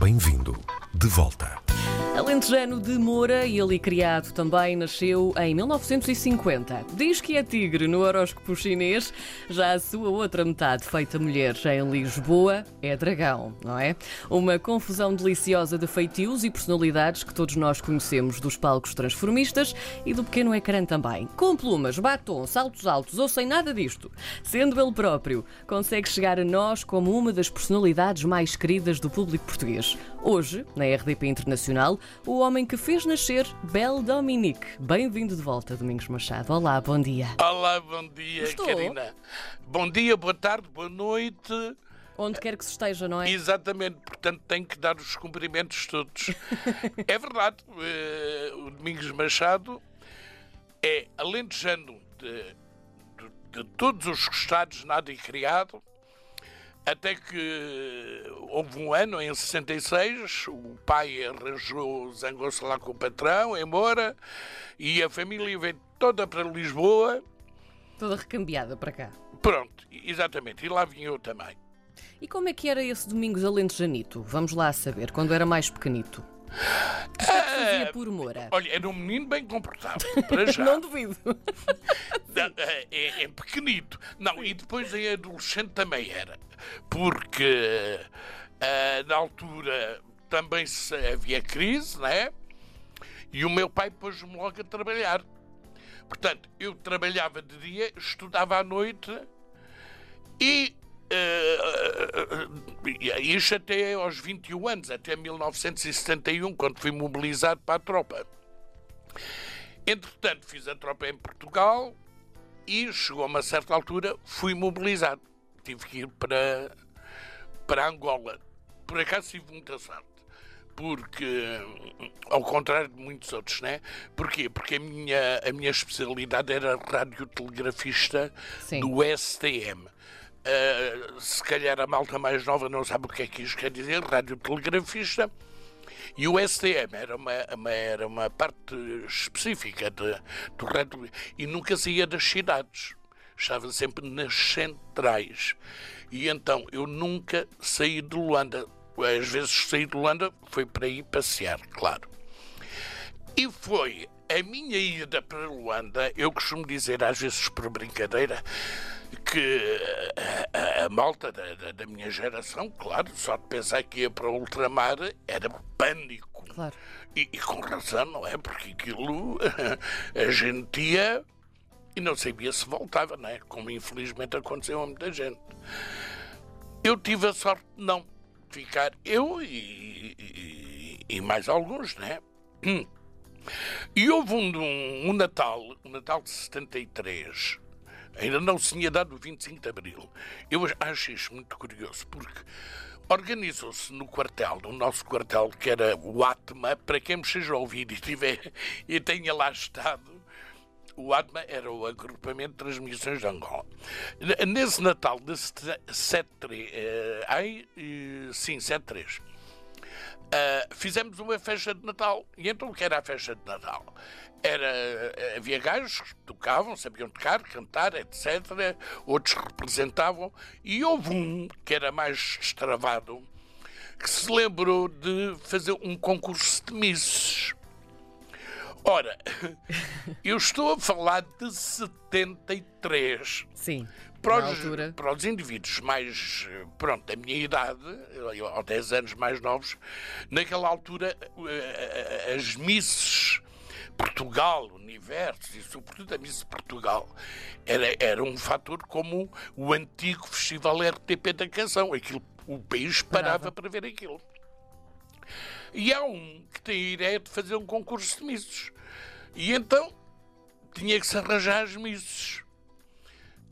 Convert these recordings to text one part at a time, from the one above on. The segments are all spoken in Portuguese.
Bem-vindo de volta. Alentejano de Moura e ali criado também nasceu em 1950. Diz que é tigre no horóscopo chinês, já a sua outra metade, feita mulher em Lisboa, é dragão, não é? Uma confusão deliciosa de feitios e personalidades que todos nós conhecemos dos palcos transformistas e do pequeno ecrã também. Com plumas, batom, saltos altos ou sem nada disto, sendo ele próprio, consegue chegar a nós como uma das personalidades mais queridas do público português. Hoje, na RDP Internacional, o homem que fez nascer Bel Dominique. Bem-vindo de volta, Domingos Machado. Olá, bom dia. Olá, bom dia, Estou. Karina. Bom dia, boa tarde, boa noite. Onde quer que se esteja, não é? Exatamente, portanto tenho que dar os cumprimentos todos. é verdade, eh, o Domingos Machado é alentejano de, de, de todos os estados, nada e criado, até que houve um ano, em 66, o pai arranjou, zangou-se lá com o patrão, em Moura, e a família veio toda para Lisboa. Toda recambiada para cá. Pronto, exatamente, e lá vim eu também. E como é que era esse Domingos Alentejanito? Vamos lá saber, quando era mais pequenito. Que é fazia por Moura? Olha, era um menino bem comportado, para já. Não duvido. É, é- é pequenito. Não, e depois em adolescente também era. Porque ah, na altura também se- havia crise, né? E o meu pai pôs-me logo a trabalhar. Portanto, eu trabalhava de dia, estudava à noite e. ah, isto até aos 21 anos, até 1971, quando fui mobilizado para a tropa. Entretanto, fiz a tropa em Portugal e chegou a uma certa altura, fui mobilizado. Tive que ir para, para Angola. Por acaso tive muita sorte. Porque, ao contrário de muitos outros, né? Porquê? Porque a minha, a minha especialidade era radiotelegrafista Sim. do STM. Ah, se calhar a malta mais nova não sabe o que é que isto quer dizer, radiotelegrafista. E o STM era uma, uma- era uma parte específica de, do rádio e nunca saía das cidades. Estava sempre nas centrais. E então eu nunca saí de Luanda. Às vezes saí de Luanda foi para ir passear, claro. E foi a minha ida para Luanda, eu costumo dizer às vezes por brincadeira, que a, a- a malta da, da- da minha geração, claro, só de pensar que ia para o ultramar era pânico. Claro. E, e com razão, não é? Porque aquilo a gente ia e não sabia se voltava, não é? Como infelizmente aconteceu a muita gente. Eu tive a sorte de não ficar, eu e, e- e mais alguns, não é? E houve um, um, um Natal, um Natal de 73, ainda não se tinha dado o 25 de Abril. Eu acho isto muito curioso, porque organizou-se no quartel, no nosso quartel, que era o ATMA, para quem me seja a ouvir e, tiver, e tenha lá estado, o ATMA era o Agrupamento de Transmissões de Angola. Nesse Natal de 73, eh, ai, eh, sim, 73, Uh, fizemos uma festa de Natal. E então o que era a festa de Natal? Era, uh, havia gajos que tocavam, sabiam tocar, cantar, etc. Outros representavam. E houve um que era mais destravado que se lembrou de fazer um concurso de misses. Ora, eu estou a falar de 73 Sim. Para os, para os indivíduos mais, pronto, da minha idade, ou 10 anos mais novos, naquela altura eh, eh, as misses Portugal, Universo e sobretudo a Miss Portugal era, era um fator como o antigo festival RTP da canção. Aquilo, o país parava Parava. para ver aquilo. E há um que tem a ideia de fazer um concurso de misses. E então tinha que se arranjar as misses.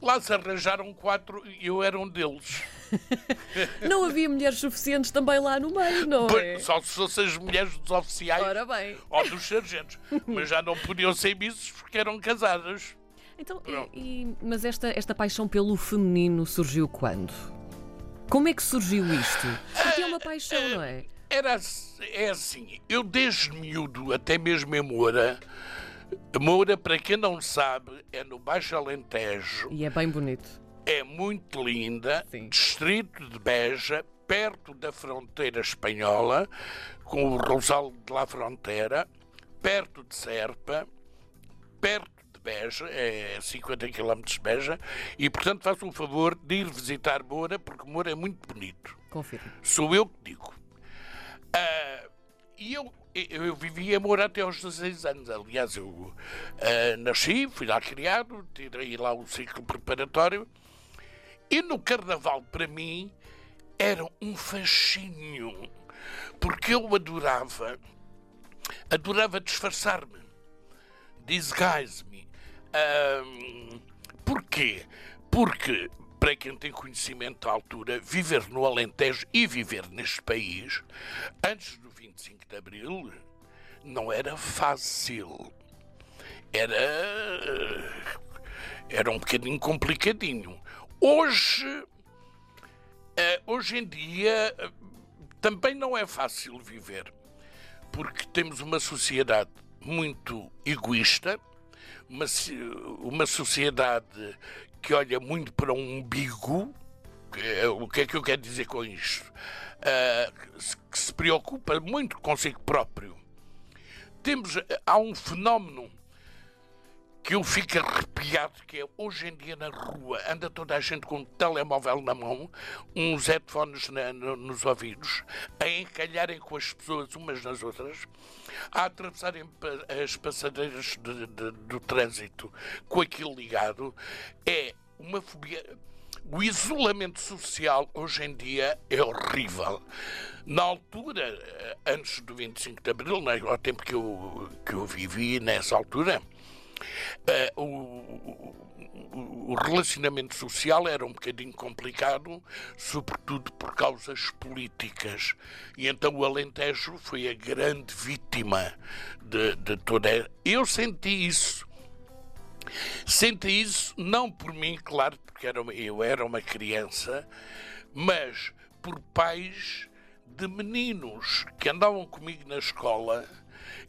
Lá se arranjaram quatro e eu era um deles. Não havia mulheres suficientes também lá no meio, não é? Pois, Só se fossem as mulheres dos oficiais Ora bem. ou dos sargentos. Mas já não podiam ser misses porque eram casadas. Então, e- e- mas esta, esta paixão pelo feminino surgiu quando? Como é que surgiu isto? Porque é uma paixão, não é? Era, é assim, eu desde miúdo, até mesmo em Moura, Moura, para quem não sabe, é no Baixo Alentejo, E é bem bonito. é muito linda, Sim. distrito de Beja, perto da fronteira espanhola, com o Rosal de la Frontera, perto de Serpa, perto de Beja, é 50 km de Beja, e portanto faço um favor de ir visitar Moura, porque Moura é muito bonito. Confirmo. Sou eu que digo. Ah, e eu, eu, eu vivi em Moura até aos 16 anos. Aliás, eu ah, nasci, fui lá criado, tirei lá o ciclo preparatório. E no carnaval, para mim, era um fascínio. Porque eu adorava, adorava disfarçar-me. Disguise-me. Ahm, porquê? Porque, para quem tem conhecimento da altura, viver no Alentejo e viver neste país, antes do 25 de Abril, não era fácil. Era. Era um bocadinho complicadinho. Hoje. eh, hoje em dia. também não é fácil viver. Porque temos uma sociedade muito egoísta, uma, uma sociedade que olha muito para um umbigo. É- O que é que eu quero dizer com isto? Ah, que se- preocupa muito consigo próprio. Temos, há um fenómeno que eu fico arrepiado, que é hoje em dia na rua, anda toda a gente com um telemóvel na mão, uns headphones na- no- nos ouvidos, a encalharem com as pessoas umas nas outras, a atravessarem as passadeiras de- de- do trânsito com aquilo ligado, é uma fobia. O isolamento social hoje em dia é horrível. Na altura, eh, antes do 25 de Abril, né, ao tempo que eu, que eu vivi nessa altura, eh, o, o- o relacionamento social era um bocadinho complicado, sobretudo por causas políticas. E então o Alentejo foi a grande vítima de, de toda. Eu senti isso. Senti isso não por mim, claro, porque era eu era uma criança, mas por pais de meninos que andavam comigo na escola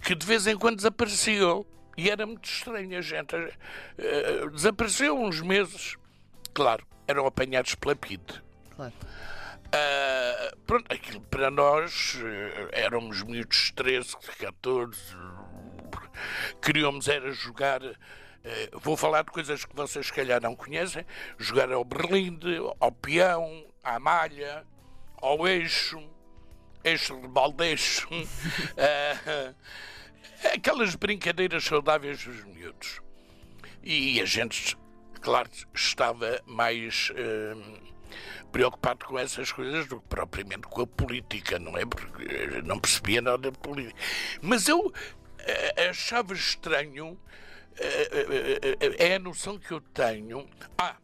que de vez em quando desapareciam. E era muito estranho a gente. eh, desapareceu uns meses. Claro, eram apanhados pela PIDE. Claro. Ah, pronto, aquilo para nós eh, éramos miúdos de 13, 14, queríamos era jogar. Eh, vou falar de coisas que vocês se calhar não conhecem: jogar ao berlinde, ao peão, à malha, ao eixo, eixo de baldeixo, ah, aquelas brincadeiras saudáveis dos miúdos. E a gente, claro, estava mais eh, preocupado com essas coisas do que propriamente com a política, não é? Porque eh, não percebia nada de política. Mas eu eh, achava estranho, eh, eh, eh, é a noção que eu tenho. Ah,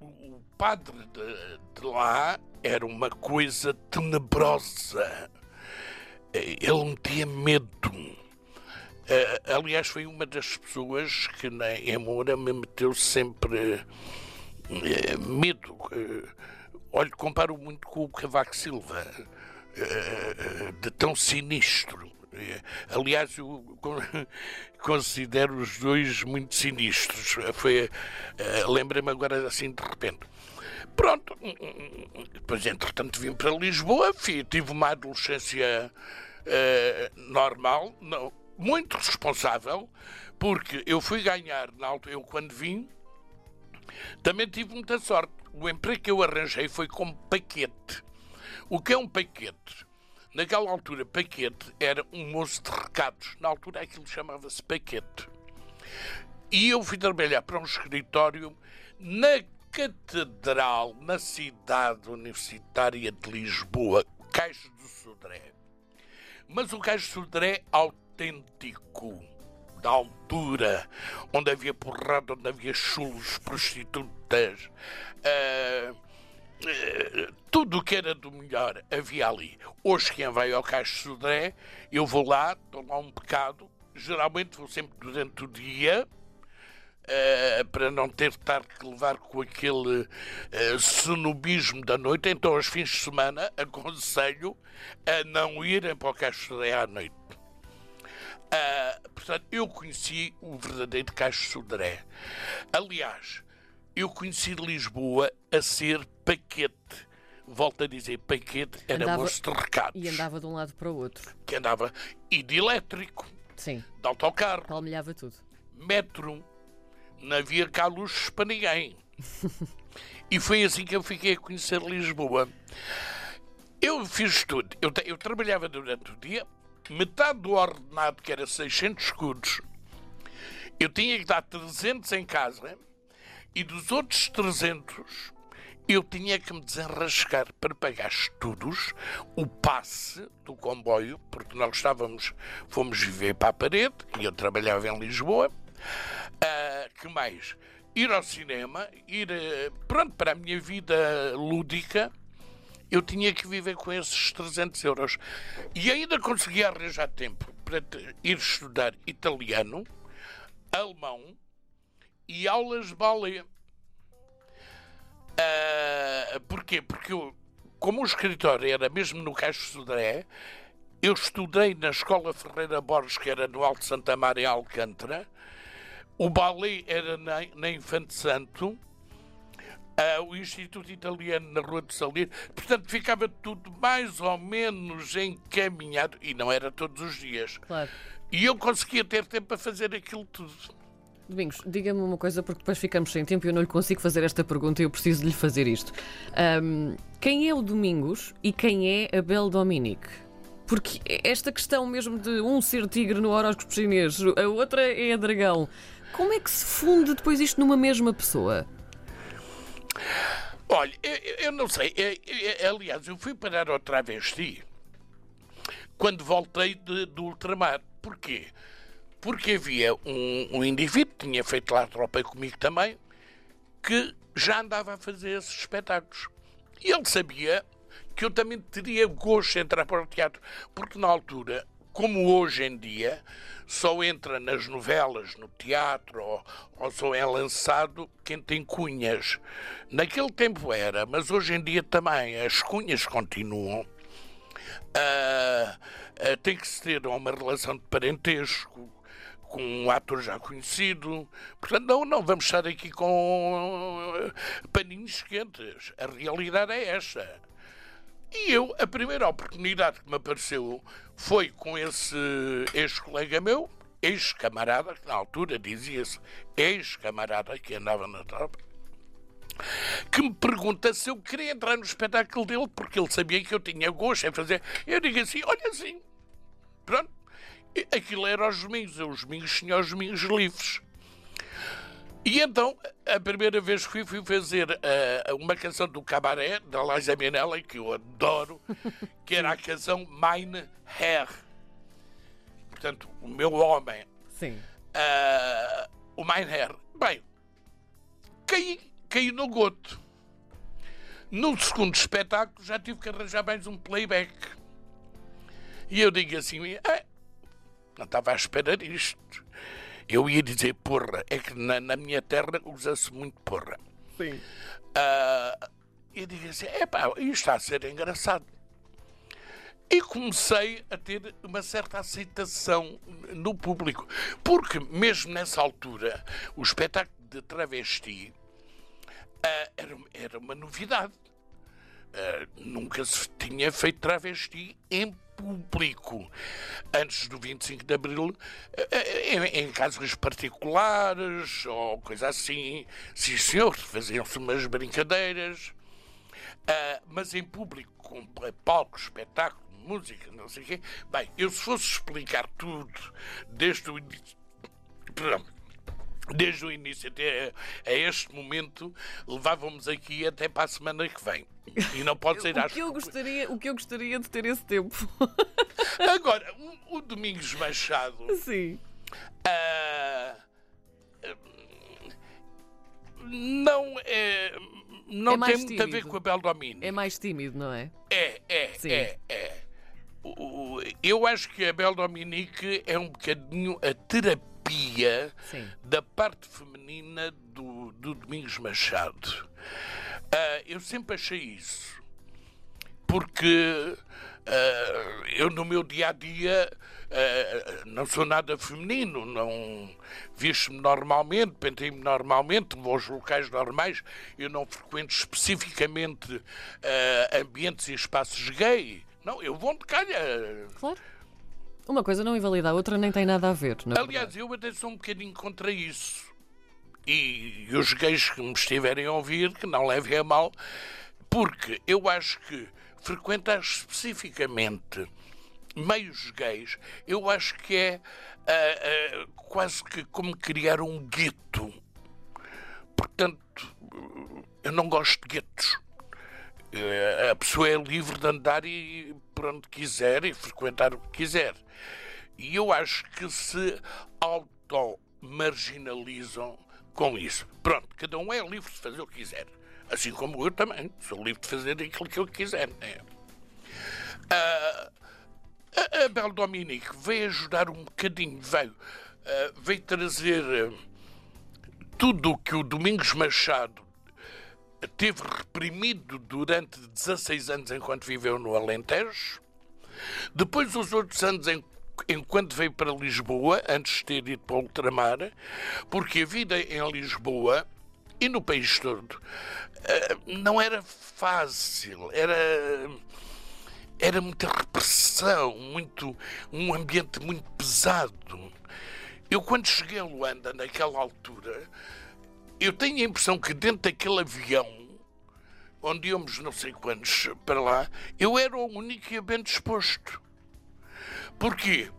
o padre de, de lá era uma coisa tenebrosa. Ele metia medo. Eh, aliás, foi uma das pessoas que na em Moura me meteu sempre eh, medo. Eh, olha, comparo muito com o Cavaco Silva, de tão sinistro. Eh, Aliás, eu con- considero os dois muito sinistros. Foi, eh, Lembrei-me agora assim de repente. Pronto, depois entretanto vim para Lisboa, tive uma adolescência eh, normal, não, muito responsável, porque eu fui ganhar, na altura, eu quando vim, também tive muita sorte. O emprego que eu arranjei foi como paquete. O que é um paquete? Naquela altura, paquete era um moço de recados. Na altura aquilo chamava-se paquete. E eu fui trabalhar para um escritório na Catedral, na cidade universitária de Lisboa, Caixo do Sodré. Mas o Caixo do Sodré autêntico, da altura, onde havia porrada, onde havia chulos, prostitutas, ah, tudo o que era do melhor havia ali. Hoje, quem vai ao Caixo Sodré, eu vou lá, dou lá um bocado, geralmente vou sempre durante o dia, eh, para não ter de estar que levar com aquele eh, cenobismo da noite, então aos fins de semana aconselho a não irem para o Caixo Sodré à noite. Ah, portanto, eu conheci o verdadeiro Caixo Sodré. Aliás, eu conheci Lisboa a ser paquete. volto a dizer, Paquete era Andava- moço de recados. E andava de um lado para o outro. Que andava e de elétrico, Sim, de autocarro, palmilhava tudo. metro. Não havia cá luzes para ninguém. e foi assim que eu fiquei a conhecer Lisboa. Eu fiz tudo. Eu, eu trabalhava durante o dia, metade do ordenado, que era 600 escudos, eu tinha que dar 300 em casa e dos outros 300 eu tinha que me desenrascar para pagar estudos, o passe do comboio, porque nós estávamos, fomos viver para a parede e eu trabalhava em Lisboa. Ah, que mais? Ir ao cinema, ir eh, pronto para a minha vida lúdica, eu tinha que viver com esses 300 euros. E ainda conseguia arranjar tempo para ir estudar italiano, alemão e aulas de balé. Ah, porquê? Porque eu, como o escritório era mesmo no Caixo Sodré, eu estudei na Escola Ferreira Borges, que era no Alto Santa Maria, em Alcântara. O balé era na, na Infante Santo. ah, o Instituto Italiano na Rua de Salir. Portanto, ficava tudo mais ou menos encaminhado. E não era todos os dias. Claro. E eu conseguia ter tempo para fazer aquilo tudo. Domingos, diga-me uma coisa, porque depois ficamos sem tempo e eu não lhe consigo fazer esta pergunta e eu preciso de lhe fazer isto. Ahm, quem é o Domingos e quem é a Belle Dominique? Porque esta questão mesmo de um ser tigre no horóscopo chinês, a outra é a dragão, como é que se funde depois isto numa mesma pessoa? Olha, eu, eu- eu não sei. Eu- eu- aliás, eu fui parar ao travesti quando voltei de- do ultramar. Porquê? Porque havia um, um indivíduo que tinha feito lá tropa comigo também, que já andava a fazer esses espetáculos. E ele sabia que eu também teria gosto de entrar para o teatro, porque na altura, como hoje em dia, só entra nas novelas, no teatro, ou, ou só é lançado quem tem cunhas. Naquele tempo era, mas hoje em dia também as cunhas continuam. Ah, ah, tem que se ter uma relação de parentesco com um ator já conhecido. Portanto, não, não vamos estar aqui com ah, paninhos quentes. A realidade é esta. E eu, a primeira oportunidade que me apareceu foi com esse ex-colega meu, ex-camarada, que na altura dizia-se ex-camarada que andava na tropa, que me pergunta se eu queria entrar no espetáculo dele, porque ele sabia que eu tinha gosto em fazer. Eu digo assim: olha assim, pronto. Aquilo era aos domingos, eu os domingos tinha os domingos livres. E então, a primeira vez que fui, fui fazer ah, uma canção do Cabaré, da Liza Minnelli, que eu adoro, que era a canção Mine Hair. Portanto, o meu homem. Sim. Ah, o Mine Hair. Bem, caí, caí no goto. No segundo espetáculo já tive que arranjar mais um playback. E eu digo assim, "Ah, não estava à espera disto. Eu ia dizer porra, é que na, na minha terra usa-se muito porra. Sim. Ah, eu digo assim, epá, isto está a ser engraçado. E comecei a ter uma certa aceitação no público. Porque mesmo nessa altura, o espetáculo de travesti ah, era, era uma novidade. Ah, nunca se tinha feito travesti em público. Antes do 25 de Abril, ah, ah, em, em casos particulares ou coisa assim, sim senhor, faziam-se umas brincadeiras. Ah, mas em público, com palco, espetáculo, música, não sei o quê. Bem, eu se fosse explicar tudo desde o início. Perdão, desde o início até a este momento, levávamos aqui até para a semana que vem. E não pode ser O às que, eu gostaria, o que eu gostaria de ter esse tempo. Agora, o, o Domingos Machado. Sim. ah, não é. Não É tem muito a ver com a Beldomini. É mais tímido, não é? É, é, Sim. é, é. O- o- Eu acho que a Bel Dominique é um bocadinho a terapia Sim. da parte feminina do, do Domingos Machado. Ah, eu sempre achei isso. Porque ah, eu no meu dia a dia não sou nada feminino, não visto-me normalmente, pentei-me normalmente, vou aos locais normais, eu não frequento especificamente uh, ambientes e espaços gay. Não, eu vou onde calha. Claro. Uma coisa não invalida a outra, nem tem nada a ver. Aliás, verdade. eu até sou um bocadinho contra isso. E, e os gays que me estiverem a ouvir, que não levem a mal, porque eu acho que frequentar especificamente meios gays, eu acho que é uh, uh, quase que como criar um gueto. Portanto, eu não gosto de guetos. Uh, a pessoa é livre de andar e por onde quiser e frequentar o que quiser. E eu acho que se auto-marginalizam com isso. Pronto, cada um é livre de fazer o que quiser. Assim como eu também sou livre de fazer aquilo que eu quiser. Né? Uh, a, a Bel Dominique veio ajudar um bocadinho, veio, uh, veio trazer uh, tudo o que o Domingos Machado teve reprimido durante 16 anos enquanto viveu no Alentejo. Depois, os outros anos, enquanto veio para Lisboa, antes de ter ido para o ultramar, porque a vida em Lisboa e no país todo não era fácil, era era muita repressão, muito, um ambiente muito pesado. Eu, quando cheguei a Luanda, naquela altura, eu tenho a impressão que dentro daquele avião, onde íamos não sei quantos para lá, eu era o único e bem disposto. Porquê?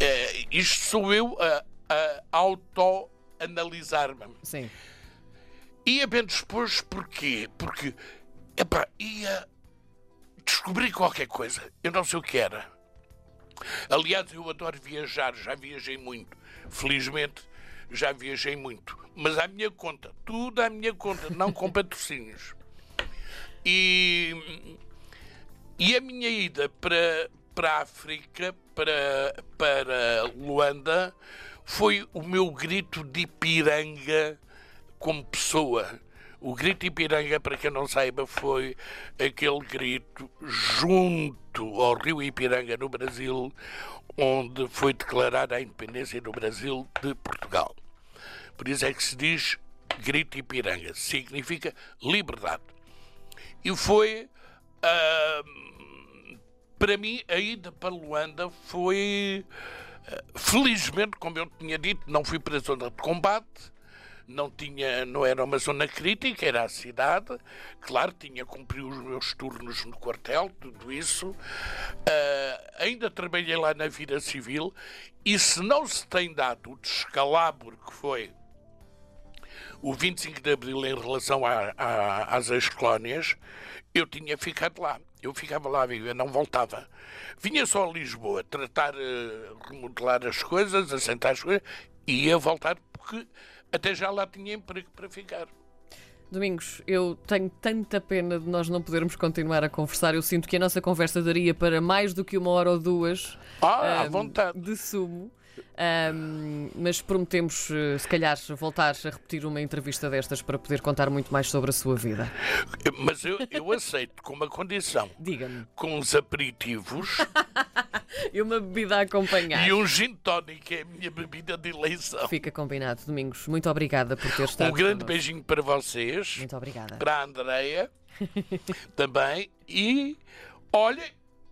É, isto sou eu a, a auto-analisar-me. Sim. Ia bem disposto porquê? Porque epá, ia descobri qualquer coisa. Eu não sei o que era. Aliás, eu adoro viajar, já viajei muito. Felizmente, já viajei muito. Mas à minha conta, tudo à minha conta, não com patrocínios. E, e a minha ida para, para a África, para, para Luanda, foi o meu grito de Ipiranga como pessoa. O grito Ipiranga, para quem não saiba, foi aquele grito junto ao rio Ipiranga, no Brasil, onde foi declarada a independência do Brasil de Portugal. Por isso é que se diz grito Ipiranga, significa liberdade. E foi, uh, para mim, a ida para Luanda foi, uh, felizmente, como eu tinha dito, não fui para a zona de combate, não tinha, não era uma zona crítica, era a cidade. Claro, tinha cumprido os meus turnos no quartel, tudo isso. Uh, ainda trabalhei lá na vida civil e se não se tem dado o descalabro que foi o 25 de Abril em relação a, a, às ex-colónias, eu tinha ficado lá. Eu ficava lá, eu não voltava. Vinha só a Lisboa tratar, uh, remodelar as coisas, assentar as coisas, e ia voltar porque até já lá tinha emprego para ficar. Domingos, eu tenho tanta pena de nós não podermos continuar a conversar. Eu sinto que a nossa conversa daria para mais do que uma hora ou duas ah, um, vontade. de sumo. Um, mas prometemos, eh, se calhar, voltar a repetir uma entrevista destas para poder contar muito mais sobre a sua vida. Mas eu, eu aceito com uma condição. Diga-me. Com os aperitivos. e uma bebida a acompanhar. E um gin tonic é a minha bebida de eleição. Fica combinado, Domingos. Muito obrigada por ter estado. Um grande beijinho para vocês. Muito obrigada. Para a Andreia também. E, olha,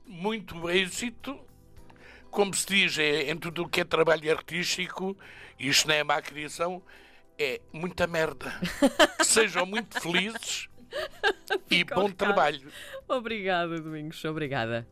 muito êxito como se diz, é, em tudo o que é trabalho artístico, isto não é má criação, é muita merda. que sejam muito felizes e bom trabalho. Obrigada, Domingos. Obrigada.